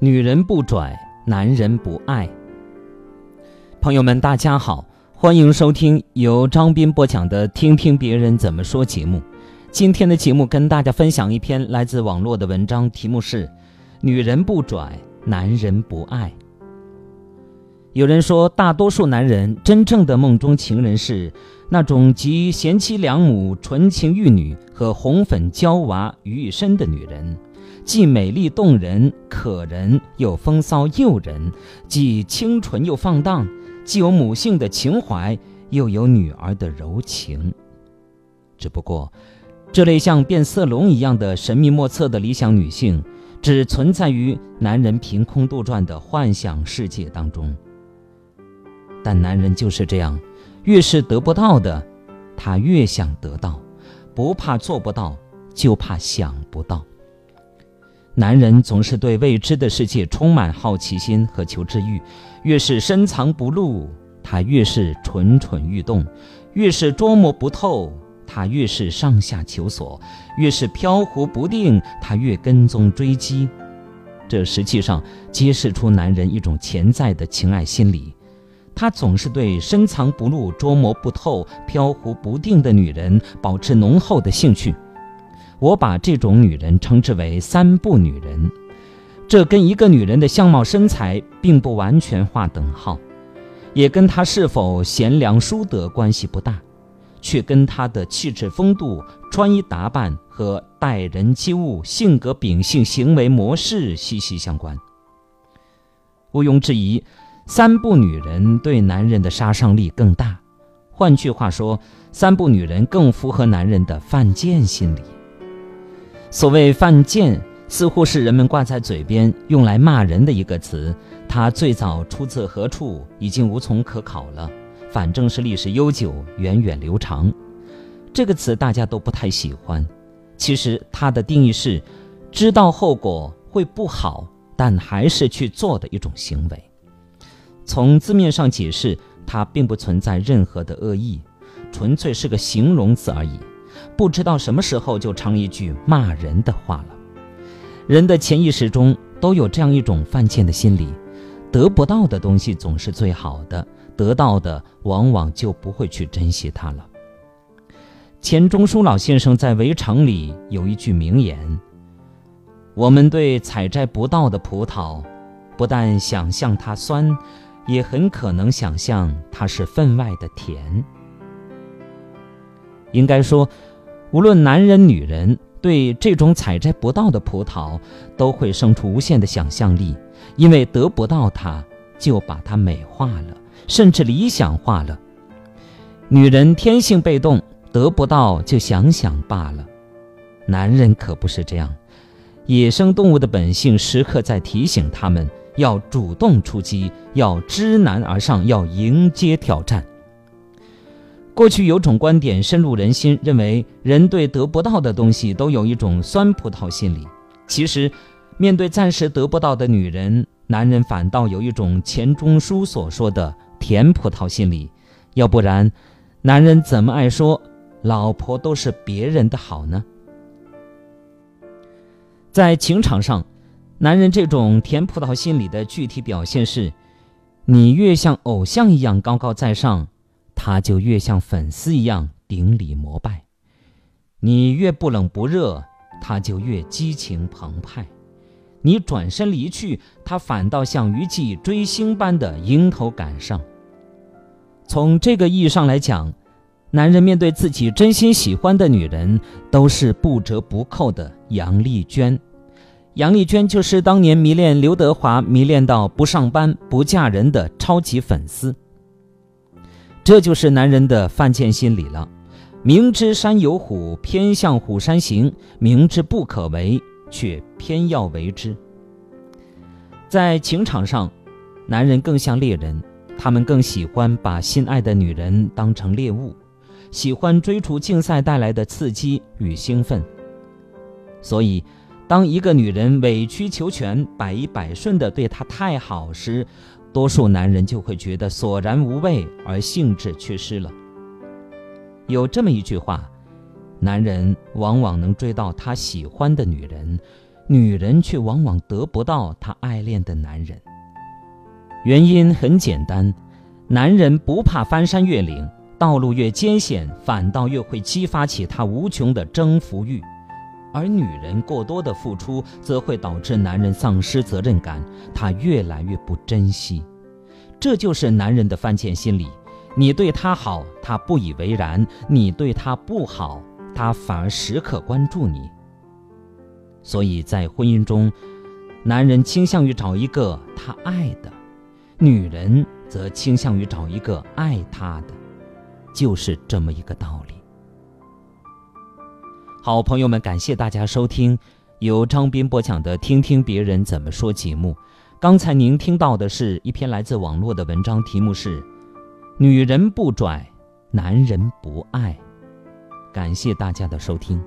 女人不拽，男人不爱。朋友们，大家好，欢迎收听由张斌播讲的《听听别人怎么说》节目。今天的节目跟大家分享一篇来自网络的文章，题目是《女人不拽，男人不爱》。有人说，大多数男人真正的梦中情人是那种集贤妻良母、纯情玉女和红粉娇娃于一身的女人。既美丽动人、可人，又风骚诱人；既清纯又放荡，既有母性的情怀，又有女儿的柔情。只不过，这类像变色龙一样的神秘莫测的理想女性，只存在于男人凭空杜撰的幻想世界当中。但男人就是这样，越是得不到的，他越想得到，不怕做不到，就怕想不到。男人总是对未知的世界充满好奇心和求知欲，越是深藏不露，他越是蠢蠢欲动；越是捉摸不透，他越是上下求索；越是飘忽不定，他越跟踪追击。这实际上揭示出男人一种潜在的情爱心理，他总是对深藏不露、捉摸不透、飘忽不定的女人保持浓厚的兴趣。我把这种女人称之为“三不女人”，这跟一个女人的相貌身材并不完全划等号，也跟她是否贤良淑德关系不大，却跟她的气质风度、穿衣打扮和待人接物、性格秉性、行为模式息息相关。毋庸置疑，“三不女人”对男人的杀伤力更大。换句话说，“三不女人”更符合男人的犯贱心理。所谓犯贱，似乎是人们挂在嘴边用来骂人的一个词。它最早出自何处，已经无从可考了。反正是历史悠久、源远流长。这个词大家都不太喜欢。其实它的定义是：知道后果会不好，但还是去做的一种行为。从字面上解释，它并不存在任何的恶意，纯粹是个形容词而已。不知道什么时候就唱一句骂人的话了。人的潜意识中都有这样一种犯贱的心理：得不到的东西总是最好的，得到的往往就不会去珍惜它了。钱钟书老先生在《围城》里有一句名言：“我们对采摘不到的葡萄，不但想象它酸，也很可能想象它是分外的甜。”应该说。无论男人女人，对这种采摘不到的葡萄，都会生出无限的想象力，因为得不到它，就把它美化了，甚至理想化了。女人天性被动，得不到就想想罢了。男人可不是这样，野生动物的本性时刻在提醒他们要主动出击，要知难而上，要迎接挑战。过去有种观点深入人心，认为人对得不到的东西都有一种酸葡萄心理。其实，面对暂时得不到的女人，男人反倒有一种钱钟书所说的甜葡萄心理。要不然，男人怎么爱说老婆都是别人的好呢？在情场上，男人这种甜葡萄心理的具体表现是：你越像偶像一样高高在上。他就越像粉丝一样顶礼膜拜，你越不冷不热，他就越激情澎湃；你转身离去，他反倒像雨季追星般的迎头赶上。从这个意义上来讲，男人面对自己真心喜欢的女人，都是不折不扣的杨丽娟。杨丽娟就是当年迷恋刘德华、迷恋到不上班不嫁人的超级粉丝。这就是男人的犯贱心理了，明知山有虎，偏向虎山行；明知不可为，却偏要为之。在情场上，男人更像猎人，他们更喜欢把心爱的女人当成猎物，喜欢追逐竞赛带来的刺激与兴奋。所以，当一个女人委曲求全、百依百顺地对他太好时，多数男人就会觉得索然无味，而兴致缺失了。有这么一句话：男人往往能追到他喜欢的女人，女人却往往得不到她爱恋的男人。原因很简单，男人不怕翻山越岭，道路越艰险，反倒越会激发起他无穷的征服欲；而女人过多的付出，则会导致男人丧失责任感，他越来越不珍惜。这就是男人的犯贱心理：你对他好，他不以为然；你对他不好，他反而时刻关注你。所以在婚姻中，男人倾向于找一个他爱的，女人则倾向于找一个爱他的，就是这么一个道理。好朋友们，感谢大家收听由张斌播讲的《听听别人怎么说》节目。刚才您听到的是一篇来自网络的文章，题目是《女人不拽，男人不爱》。感谢大家的收听。